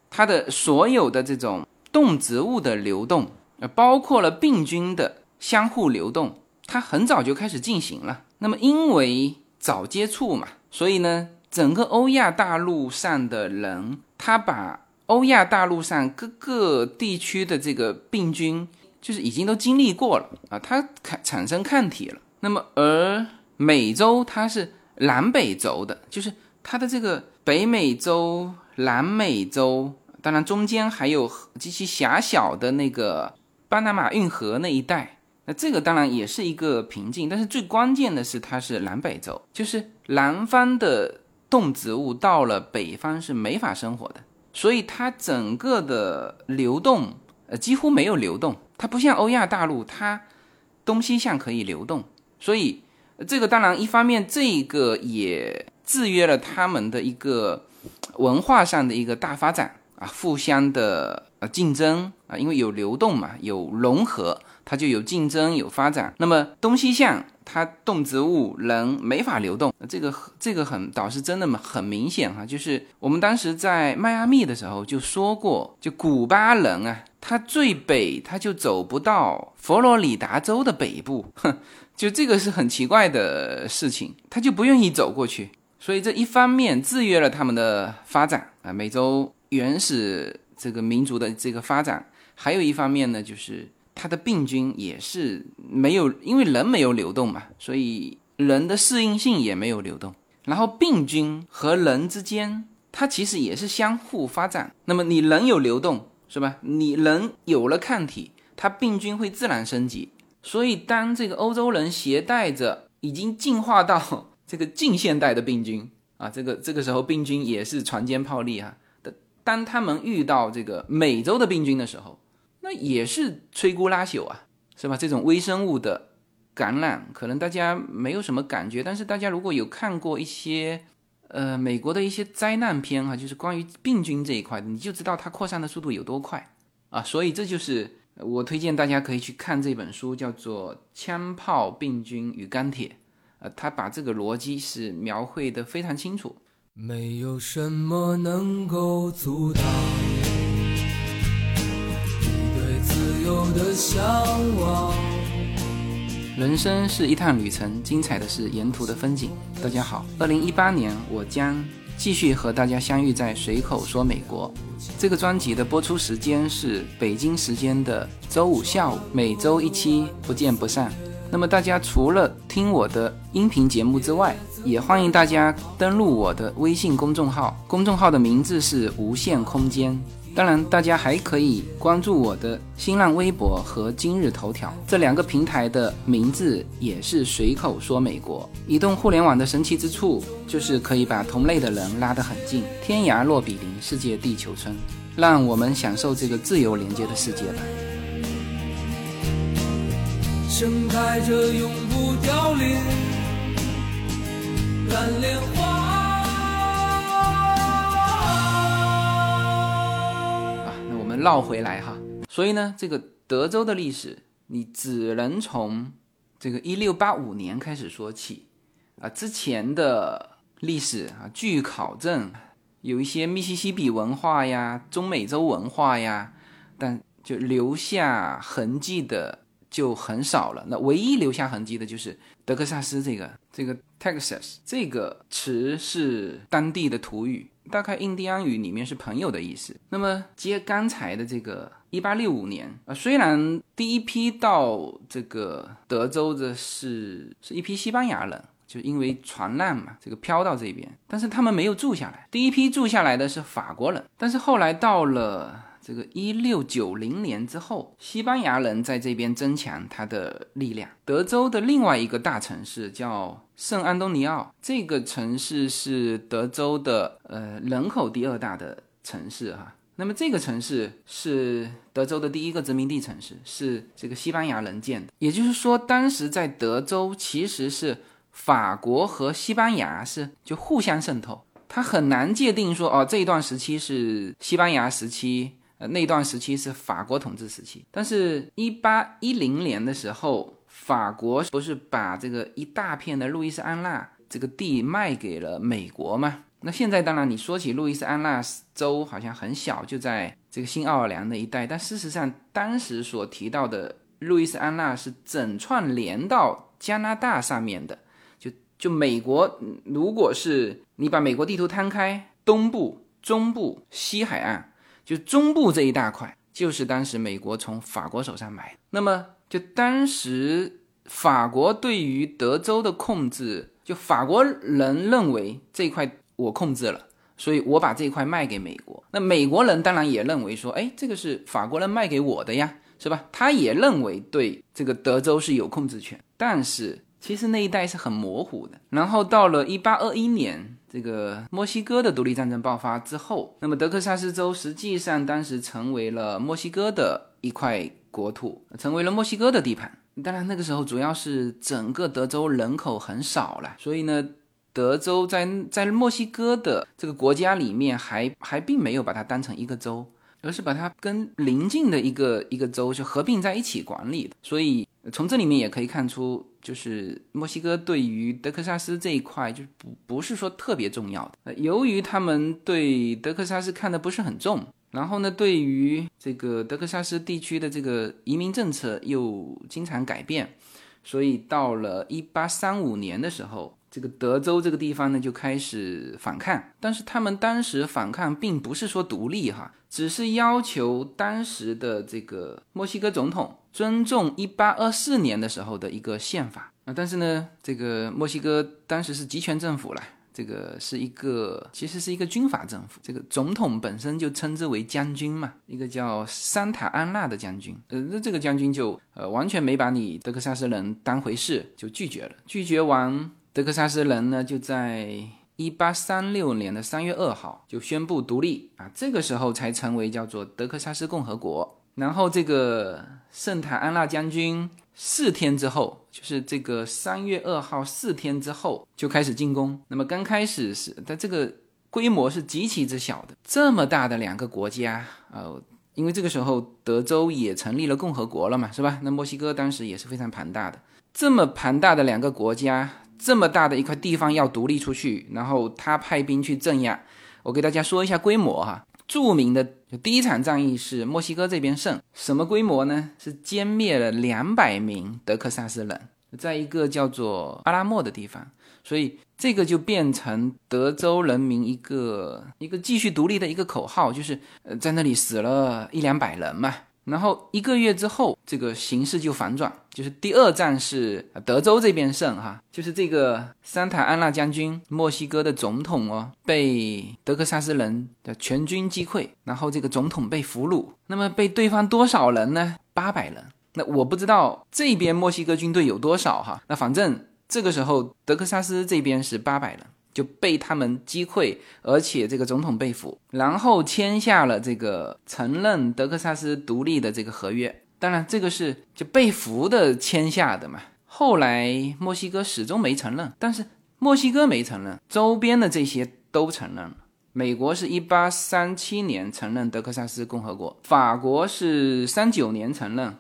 它的所有的这种动植物的流动，呃，包括了病菌的相互流动，它很早就开始进行了。那么因为早接触嘛，所以呢，整个欧亚大陆上的人，他把。欧亚大陆上各个地区的这个病菌，就是已经都经历过了啊，它产产生抗体了。那么而美洲它是南北轴的，就是它的这个北美洲、南美洲，当然中间还有极其狭小的那个巴拿马运河那一带。那这个当然也是一个瓶颈，但是最关键的是它是南北洲，就是南方的动植物到了北方是没法生活的。所以它整个的流动，呃，几乎没有流动。它不像欧亚大陆，它东西向可以流动。所以这个当然一方面，这个也制约了他们的一个文化上的一个大发展啊，互相的呃竞争啊，因为有流动嘛，有融合。它就有竞争有发展。那么东西向它动植物人没法流动，这个这个很倒是真的很明显哈，就是我们当时在迈阿密的时候就说过，就古巴人啊，他最北他就走不到佛罗里达州的北部，哼，就这个是很奇怪的事情，他就不愿意走过去。所以这一方面制约了他们的发展啊，美洲原始这个民族的这个发展；还有一方面呢，就是它的病菌也是没有，因为人没有流动嘛，所以人的适应性也没有流动。然后病菌和人之间，它其实也是相互发展。那么你人有流动是吧？你人有了抗体，它病菌会自然升级。所以当这个欧洲人携带着已经进化到。这个近现代的病菌啊，这个这个时候病菌也是船坚炮利哈。当他们遇到这个美洲的病菌的时候，那也是摧枯拉朽啊，是吧？这种微生物的感染，可能大家没有什么感觉，但是大家如果有看过一些呃美国的一些灾难片哈，就是关于病菌这一块，你就知道它扩散的速度有多快啊。所以这就是我推荐大家可以去看这本书，叫做《枪炮、病菌与钢铁》。呃，他把这个逻辑是描绘的非常清楚。没有什么能够阻挡你对自由的向往。人生是一趟旅程，精彩的是沿途的风景。大家好，二零一八年我将继续和大家相遇在随口说美国。这个专辑的播出时间是北京时间的周五下午，每周一期，不见不散。那么大家除了听我的音频节目之外，也欢迎大家登录我的微信公众号，公众号的名字是无限空间。当然，大家还可以关注我的新浪微博和今日头条这两个平台的名字也是随口说美国。移动互联网的神奇之处就是可以把同类的人拉得很近，天涯若比邻，世界地球村。让我们享受这个自由连接的世界吧。盛开着永不凋零蓝莲花。啊，那我们绕回来哈，所以呢，这个德州的历史，你只能从这个一六八五年开始说起啊，之前的历史啊，据考证，有一些密西西比文化呀、中美洲文化呀，但就留下痕迹的。就很少了。那唯一留下痕迹的就是德克萨斯这个这个 Texas 这个词是当地的土语，大概印第安语里面是朋友的意思。那么接刚才的这个一八六五年啊，虽然第一批到这个德州的是是一批西班牙人，就因为船难嘛，这个漂到这边，但是他们没有住下来。第一批住下来的是法国人，但是后来到了。这个一六九零年之后，西班牙人在这边增强他的力量。德州的另外一个大城市叫圣安东尼奥，这个城市是德州的呃人口第二大的城市哈。那么这个城市是德州的第一个殖民地城市，是这个西班牙人建的。也就是说，当时在德州其实是法国和西班牙是就互相渗透，它很难界定说哦这一段时期是西班牙时期。呃，那段时期是法国统治时期，但是，一八一零年的时候，法国不是把这个一大片的路易斯安那这个地卖给了美国吗？那现在当然，你说起路易斯安那州好像很小，就在这个新奥尔良那一带，但事实上，当时所提到的路易斯安那是整串连到加拿大上面的，就就美国，如果是你把美国地图摊开，东部、中部、西海岸。就中部这一大块，就是当时美国从法国手上买。那么，就当时法国对于德州的控制，就法国人认为这块我控制了，所以我把这块卖给美国。那美国人当然也认为说，哎，这个是法国人卖给我的呀，是吧？他也认为对这个德州是有控制权。但是其实那一带是很模糊的。然后到了一八二一年。这个墨西哥的独立战争爆发之后，那么德克萨斯州实际上当时成为了墨西哥的一块国土，成为了墨西哥的地盘。当然，那个时候主要是整个德州人口很少了，所以呢，德州在在墨西哥的这个国家里面还还并没有把它当成一个州，而是把它跟邻近的一个一个州就合并在一起管理的。所以从这里面也可以看出，就是墨西哥对于德克萨斯这一块就不不是说特别重要的。由于他们对德克萨斯看的不是很重。然后呢，对于这个德克萨斯地区的这个移民政策又经常改变，所以到了一八三五年的时候，这个德州这个地方呢就开始反抗。但是他们当时反抗并不是说独立哈，只是要求当时的这个墨西哥总统尊重一八二四年的时候的一个宪法啊。但是呢，这个墨西哥当时是集权政府了。这个是一个，其实是一个军阀政府。这个总统本身就称之为将军嘛，一个叫桑塔安娜的将军。呃，那这个将军就呃完全没把你德克萨斯人当回事，就拒绝了。拒绝完，德克萨斯人呢就在一八三六年的三月二号就宣布独立啊，这个时候才成为叫做德克萨斯共和国。然后这个圣塔安娜将军。四天之后，就是这个三月二号，四天之后就开始进攻。那么刚开始是，但这个规模是极其之小的。这么大的两个国家，呃，因为这个时候德州也成立了共和国了嘛，是吧？那墨西哥当时也是非常庞大的。这么庞大的两个国家，这么大的一块地方要独立出去，然后他派兵去镇压。我给大家说一下规模哈。著名的第一场战役是墨西哥这边胜，什么规模呢？是歼灭了两百名德克萨斯人，在一个叫做阿拉莫的地方，所以这个就变成德州人民一个一个继续独立的一个口号，就是呃在那里死了一两百人嘛。然后一个月之后，这个形势就反转，就是第二战是德州这边胜哈，就是这个桑塔安娜将军，墨西哥的总统哦，被德克萨斯人的全军击溃，然后这个总统被俘虏。那么被对方多少人呢？八百人。那我不知道这边墨西哥军队有多少哈，那反正这个时候德克萨斯这边是八百人。就被他们击溃，而且这个总统被俘，然后签下了这个承认德克萨斯独立的这个合约。当然，这个是就被俘的签下的嘛。后来墨西哥始终没承认，但是墨西哥没承认，周边的这些都承认了。美国是一八三七年承认德克萨斯共和国，法国是三九年承认，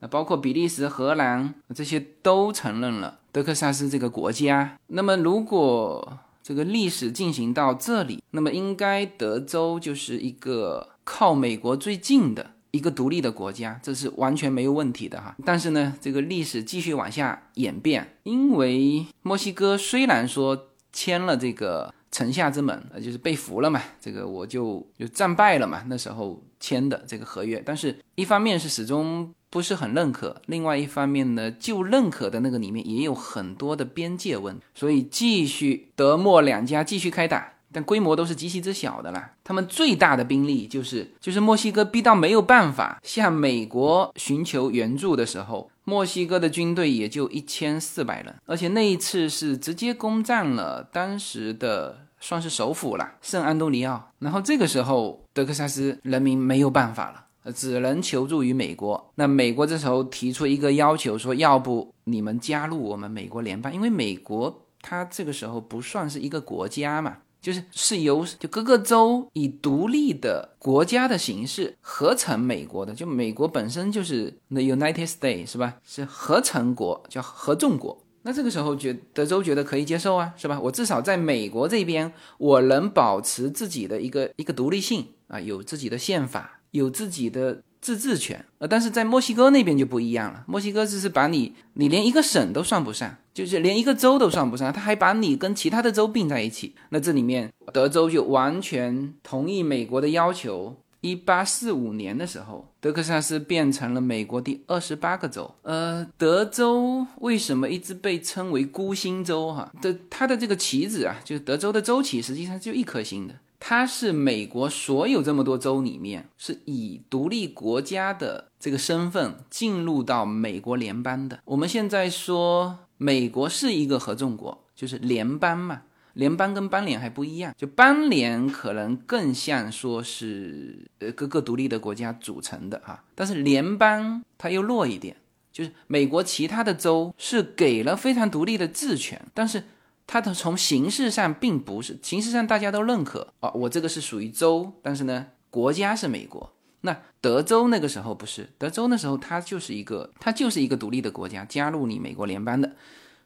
那包括比利时、荷兰这些都承认了德克萨斯这个国家。那么如果这个历史进行到这里，那么应该德州就是一个靠美国最近的一个独立的国家，这是完全没有问题的哈。但是呢，这个历史继续往下演变，因为墨西哥虽然说签了这个城下之盟，呃，就是被俘了嘛，这个我就就战败了嘛，那时候签的这个合约，但是一方面是始终。不是很认可。另外一方面呢，就认可的那个里面也有很多的边界问题，所以继续德墨两家继续开打，但规模都是极其之小的啦。他们最大的兵力就是就是墨西哥逼到没有办法向美国寻求援助的时候，墨西哥的军队也就一千四百人，而且那一次是直接攻占了当时的算是首府了圣安东尼奥。然后这个时候德克萨斯人民没有办法了。只能求助于美国。那美国这时候提出一个要求，说要不你们加入我们美国联邦，因为美国它这个时候不算是一个国家嘛，就是是由就各个州以独立的国家的形式合成美国的。就美国本身就是 the United States 是吧？是合成国，叫合众国。那这个时候觉德州觉得可以接受啊，是吧？我至少在美国这边，我能保持自己的一个一个独立性啊，有自己的宪法。有自己的自治权，呃，但是在墨西哥那边就不一样了。墨西哥只是把你，你连一个省都算不上，就是连一个州都算不上，他还把你跟其他的州并在一起。那这里面，德州就完全同意美国的要求。一八四五年的时候，德克萨斯变成了美国第二十八个州。呃，德州为什么一直被称为孤星州？哈，的它的这个旗子啊，就是德州的州旗，实际上就一颗星的。它是美国所有这么多州里面，是以独立国家的这个身份进入到美国联邦的。我们现在说美国是一个合众国，就是联邦嘛。联邦跟邦联还不一样，就邦联可能更像说是呃各个独立的国家组成的哈，但是联邦它又弱一点，就是美国其他的州是给了非常独立的治权，但是。它的从形式上并不是，形式上大家都认可啊，我这个是属于州，但是呢，国家是美国。那德州那个时候不是，德州那时候它就是一个，它就是一个独立的国家，加入你美国联邦的。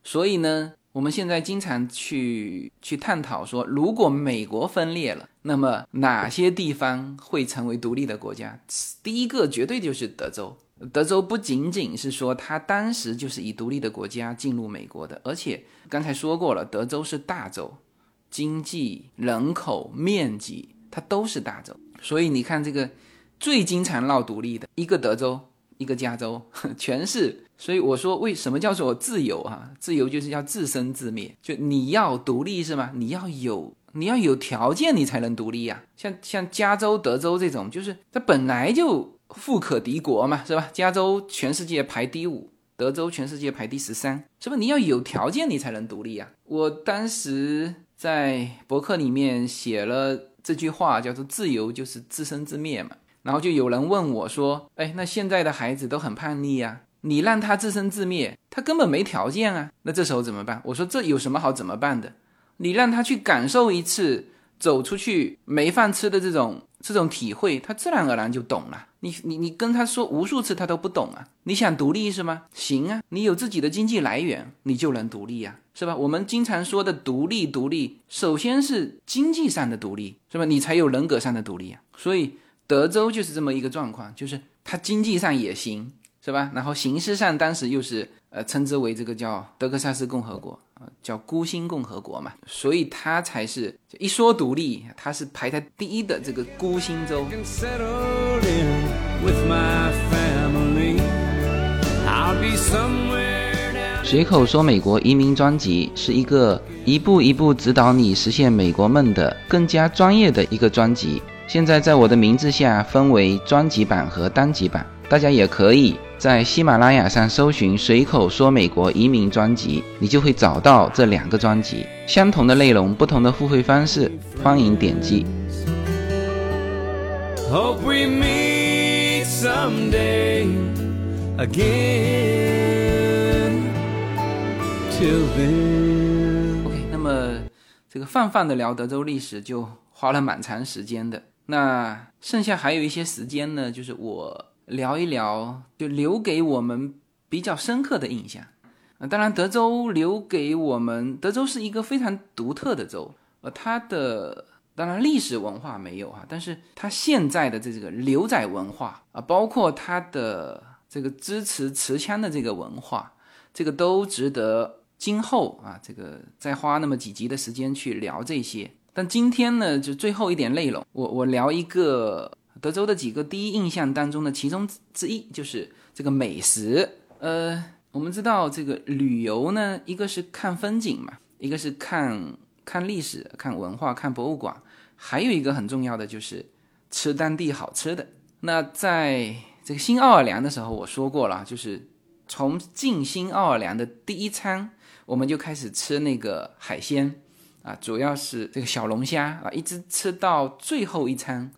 所以呢，我们现在经常去去探讨说，如果美国分裂了，那么哪些地方会成为独立的国家？第一个绝对就是德州。德州不仅仅是说它当时就是以独立的国家进入美国的，而且刚才说过了，德州是大州，经济、人口、面积它都是大州。所以你看这个最经常闹独立的一个德州，一个加州，全是。所以我说，为什么叫做自由啊？自由就是要自生自灭，就你要独立是吗？你要有你要有条件，你才能独立呀。像像加州、德州这种，就是它本来就富可敌国嘛，是吧？加州全世界排第五，德州全世界排第十三，是不是？你要有条件，你才能独立呀。我当时在博客里面写了这句话，叫做“自由就是自生自灭”嘛。然后就有人问我说：“哎，那现在的孩子都很叛逆呀。”你让他自生自灭，他根本没条件啊。那这时候怎么办？我说这有什么好怎么办的？你让他去感受一次走出去没饭吃的这种这种体会，他自然而然就懂了。你你你跟他说无数次，他都不懂啊。你想独立是吗？行啊，你有自己的经济来源，你就能独立啊，是吧？我们经常说的独立，独立，首先是经济上的独立，是吧？你才有人格上的独立啊。所以德州就是这么一个状况，就是他经济上也行。是吧？然后形式上当时又是呃称之为这个叫德克萨斯共和国啊，叫孤星共和国嘛，所以它才是一说独立，它是排在第一的这个孤星州。随口说美国移民专辑是一个一步一步指导你实现美国梦的更加专业的一个专辑，现在在我的名字下分为专辑版和单集版，大家也可以。在喜马拉雅上搜寻“随口说美国移民”专辑，你就会找到这两个专辑，相同的内容，不同的付费方式，欢迎点击。hope we meet someday again to be OK，那么这个泛泛的聊德州历史就花了蛮长时间的，那剩下还有一些时间呢，就是我。聊一聊，就留给我们比较深刻的印象。啊，当然，德州留给我们，德州是一个非常独特的州。呃，它的当然历史文化没有哈，但是它现在的这个牛仔文化啊，包括它的这个支持持枪的这个文化，这个都值得今后啊，这个再花那么几集的时间去聊这些。但今天呢，就最后一点内容，我我聊一个。德州的几个第一印象当中的其中之一就是这个美食。呃，我们知道这个旅游呢，一个是看风景嘛，一个是看看历史、看文化、看博物馆，还有一个很重要的就是吃当地好吃的。那在这个新奥尔良的时候，我说过了，就是从进新奥尔良的第一餐，我们就开始吃那个海鲜啊，主要是这个小龙虾啊，一直吃到最后一餐。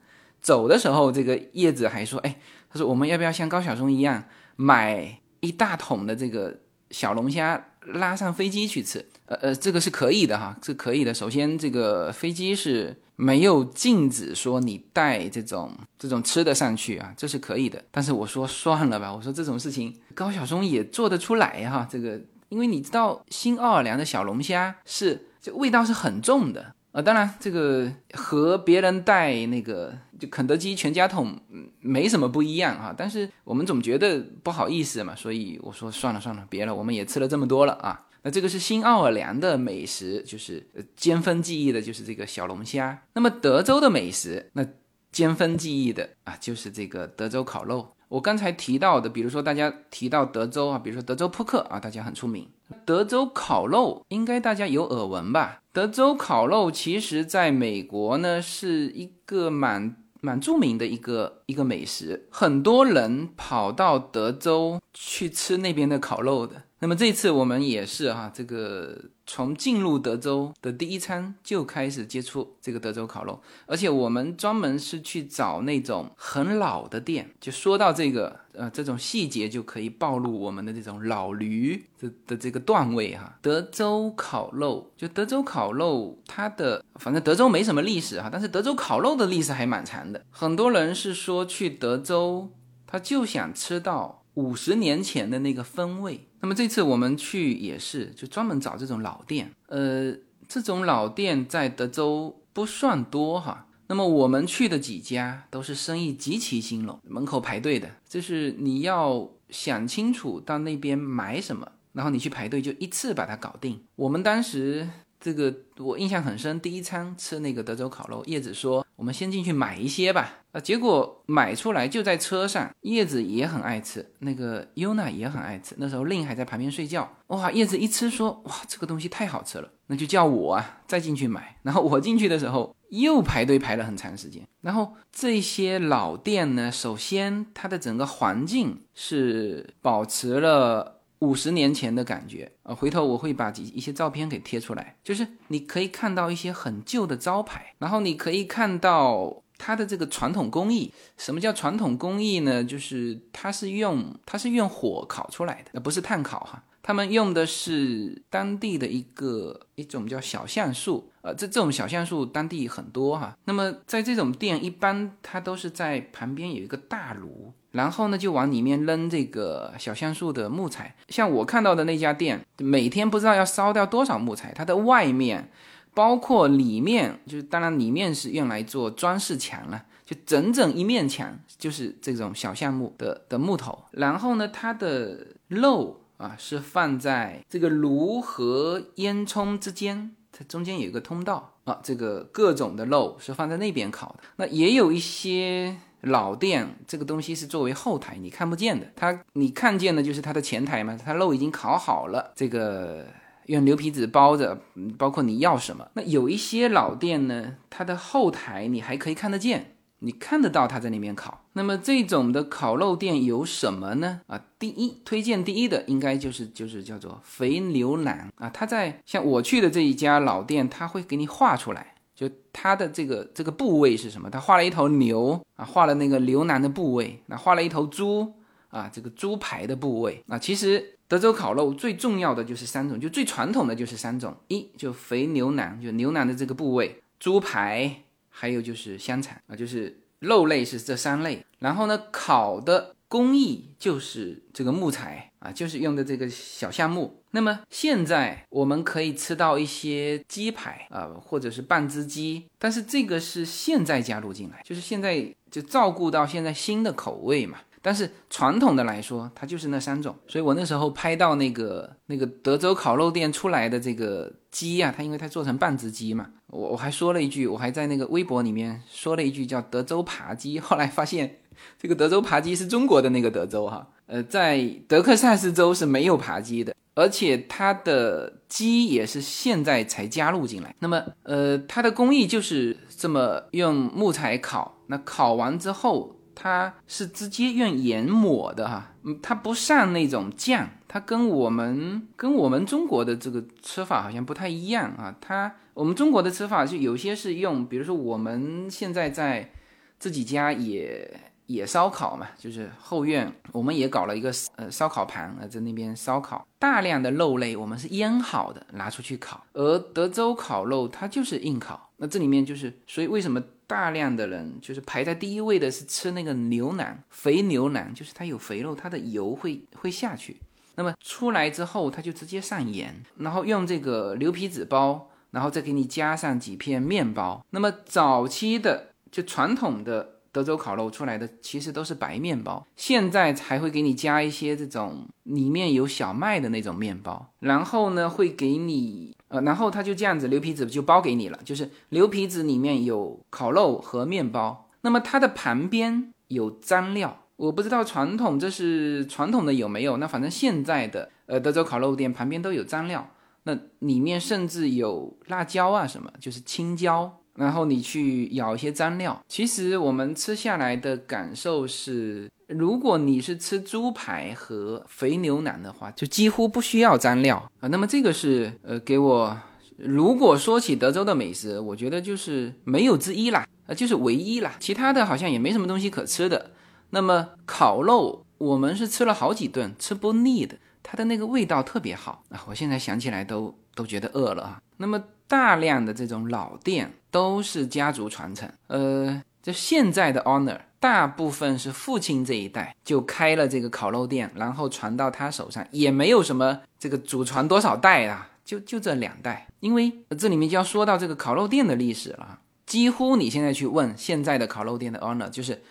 走的时候，这个叶子还说：“哎，他说我们要不要像高晓松一样买一大桶的这个小龙虾拉上飞机去吃？呃呃，这个是可以的哈，是可以的。首先，这个飞机是没有禁止说你带这种这种吃的上去啊，这是可以的。但是我说算了吧，我说这种事情高晓松也做得出来哈。这个，因为你知道新奥尔良的小龙虾是这味道是很重的。”呃，当然，这个和别人带那个就肯德基全家桶没什么不一样啊。但是我们总觉得不好意思嘛，所以我说算了算了，别了，我们也吃了这么多了啊。那这个是新奥尔良的美食，就是尖峰记忆的，就是这个小龙虾。那么德州的美食，那尖峰记忆的啊，就是这个德州烤肉。我刚才提到的，比如说大家提到德州啊，比如说德州扑克啊，大家很出名。德州烤肉应该大家有耳闻吧？德州烤肉其实在美国呢是一个蛮蛮著名的一个一个美食，很多人跑到德州去吃那边的烤肉的。那么这次我们也是哈，这个从进入德州的第一餐就开始接触这个德州烤肉，而且我们专门是去找那种很老的店。就说到这个，呃，这种细节就可以暴露我们的这种老驴的的这个段位哈。德州烤肉，就德州烤肉，它的反正德州没什么历史哈，但是德州烤肉的历史还蛮长的。很多人是说去德州，他就想吃到。五十年前的那个风味，那么这次我们去也是，就专门找这种老店。呃，这种老店在德州不算多哈。那么我们去的几家都是生意极其兴隆，门口排队的，就是你要想清楚到那边买什么，然后你去排队就一次把它搞定。我们当时。这个我印象很深，第一餐吃那个德州烤肉，叶子说我们先进去买一些吧，啊，结果买出来就在车上，叶子也很爱吃，那个优娜也很爱吃，那时候令还在旁边睡觉，哇，叶子一吃说哇这个东西太好吃了，那就叫我啊再进去买，然后我进去的时候又排队排了很长时间，然后这些老店呢，首先它的整个环境是保持了。五十年前的感觉啊，回头我会把几一些照片给贴出来，就是你可以看到一些很旧的招牌，然后你可以看到它的这个传统工艺。什么叫传统工艺呢？就是它是用它是用火烤出来的，呃，不是炭烤哈。他们用的是当地的一个一种叫小橡树，呃，这这种小橡树当地很多哈。那么在这种店，一般它都是在旁边有一个大炉，然后呢就往里面扔这个小橡树的木材。像我看到的那家店，每天不知道要烧掉多少木材，它的外面，包括里面，就是当然里面是用来做装饰墙了，就整整一面墙就是这种小橡木的的木头。然后呢，它的肉。啊，是放在这个炉和烟囱之间，它中间有一个通道啊。这个各种的肉是放在那边烤的。那也有一些老店，这个东西是作为后台，你看不见的。它你看见的就是它的前台嘛，它肉已经烤好了，这个用牛皮纸包着，包括你要什么。那有一些老店呢，它的后台你还可以看得见。你看得到它在那边烤，那么这种的烤肉店有什么呢？啊，第一推荐第一的应该就是就是叫做肥牛腩啊。它在像我去的这一家老店，他会给你画出来，就他的这个这个部位是什么？他画了一头牛啊，画了那个牛腩的部位，那画了一头猪啊，这个猪排的部位啊。其实德州烤肉最重要的就是三种，就最传统的就是三种：一就肥牛腩，就牛腩的这个部位；猪排。还有就是香肠啊，就是肉类是这三类，然后呢，烤的工艺就是这个木材啊，就是用的这个小橡木。那么现在我们可以吃到一些鸡排啊，或者是半只鸡，但是这个是现在加入进来，就是现在就照顾到现在新的口味嘛。但是传统的来说，它就是那三种。所以我那时候拍到那个那个德州烤肉店出来的这个鸡啊，它因为它做成半只鸡嘛，我我还说了一句，我还在那个微博里面说了一句叫德州扒鸡。后来发现这个德州扒鸡是中国的那个德州哈，呃，在德克萨斯州是没有扒鸡的，而且它的鸡也是现在才加入进来。那么呃，它的工艺就是这么用木材烤，那烤完之后。它是直接用盐抹的哈，嗯，它不上那种酱，它跟我们跟我们中国的这个吃法好像不太一样啊。它我们中国的吃法就有些是用，比如说我们现在在自己家也也烧烤嘛，就是后院我们也搞了一个呃烧烤盘啊，在那边烧烤，大量的肉类我们是腌好的拿出去烤，而德州烤肉它就是硬烤，那这里面就是所以为什么？大量的人就是排在第一位的是吃那个牛腩，肥牛腩，就是它有肥肉，它的油会会下去。那么出来之后，它就直接上盐，然后用这个牛皮纸包，然后再给你加上几片面包。那么早期的就传统的德州烤肉出来的其实都是白面包，现在才会给你加一些这种里面有小麦的那种面包，然后呢会给你。呃，然后他就这样子，牛皮纸就包给你了，就是牛皮纸里面有烤肉和面包，那么它的旁边有蘸料，我不知道传统这是传统的有没有，那反正现在的呃德州烤肉店旁边都有蘸料，那里面甚至有辣椒啊什么，就是青椒然后你去舀一些蘸料。其实我们吃下来的感受是，如果你是吃猪排和肥牛腩的话，就几乎不需要蘸料啊。那么这个是呃给我，如果说起德州的美食，我觉得就是没有之一啦，呃就是唯一啦，其他的好像也没什么东西可吃的。那么烤肉，我们是吃了好几顿，吃不腻的，它的那个味道特别好啊！我现在想起来都都觉得饿了啊。那么大量的这种老店都是家族传承，呃，就现在的 Honor 大部分是父亲这一代就开了这个烤肉店，然后传到他手上，也没有什么这个祖传多少代啊，就就这两代。因为这里面就要说到这个烤肉店的历史了，几乎你现在去问现在的烤肉店的 Honor，就是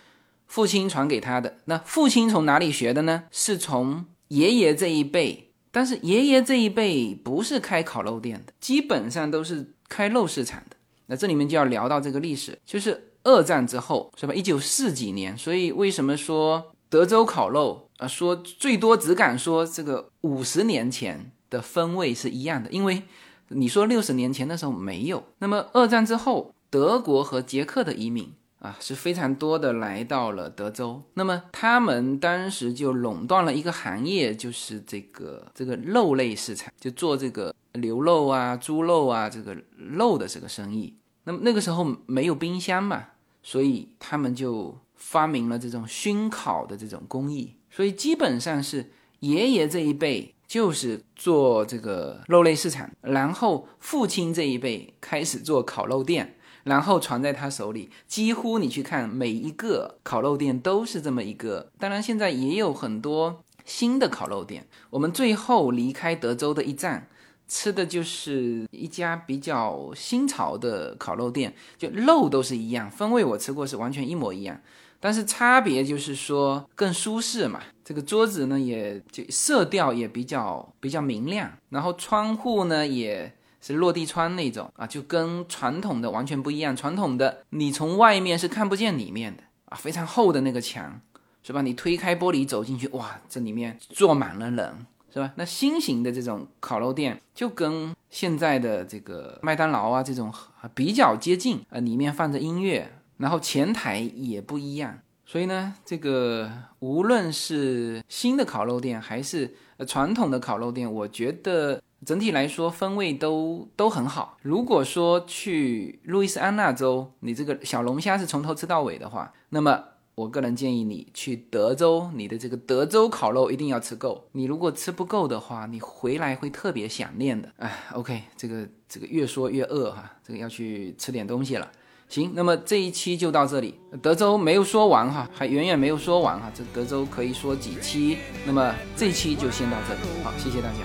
父亲传给他的。那父亲从哪里学的呢？是从爷爷这一辈。但是爷爷这一辈不是开烤肉店的，基本上都是开肉市场的。那这里面就要聊到这个历史，就是二战之后，是吧？一九四几年，所以为什么说德州烤肉啊？说最多只敢说这个五十年前的风味是一样的，因为你说六十年前的时候没有。那么二战之后，德国和捷克的移民。啊，是非常多的来到了德州，那么他们当时就垄断了一个行业，就是这个这个肉类市场，就做这个牛肉啊、猪肉啊这个肉的这个生意。那么那个时候没有冰箱嘛，所以他们就发明了这种熏烤的这种工艺。所以基本上是爷爷这一辈就是做这个肉类市场，然后父亲这一辈开始做烤肉店。然后传在他手里，几乎你去看每一个烤肉店都是这么一个。当然，现在也有很多新的烤肉店。我们最后离开德州的一站，吃的就是一家比较新潮的烤肉店，就肉都是一样，风味我吃过是完全一模一样，但是差别就是说更舒适嘛。这个桌子呢，也就色调也比较比较明亮，然后窗户呢也。是落地窗那种啊，就跟传统的完全不一样。传统的你从外面是看不见里面的啊，非常厚的那个墙，是吧？你推开玻璃走进去，哇，这里面坐满了人，是吧？那新型的这种烤肉店就跟现在的这个麦当劳啊这种比较接近啊，里面放着音乐，然后前台也不一样。所以呢，这个无论是新的烤肉店还是传统的烤肉店，我觉得。整体来说，风味都都很好。如果说去路易斯安那州，你这个小龙虾是从头吃到尾的话，那么我个人建议你去德州，你的这个德州烤肉一定要吃够。你如果吃不够的话，你回来会特别想念的。哎，OK，这个这个越说越饿哈，这个要去吃点东西了。行，那么这一期就到这里。德州没有说完哈，还远远没有说完哈。这德州可以说几期，那么这一期就先到这里。好，谢谢大家。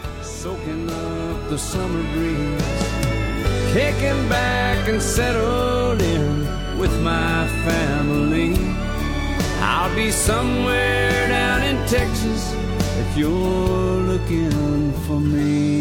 for me.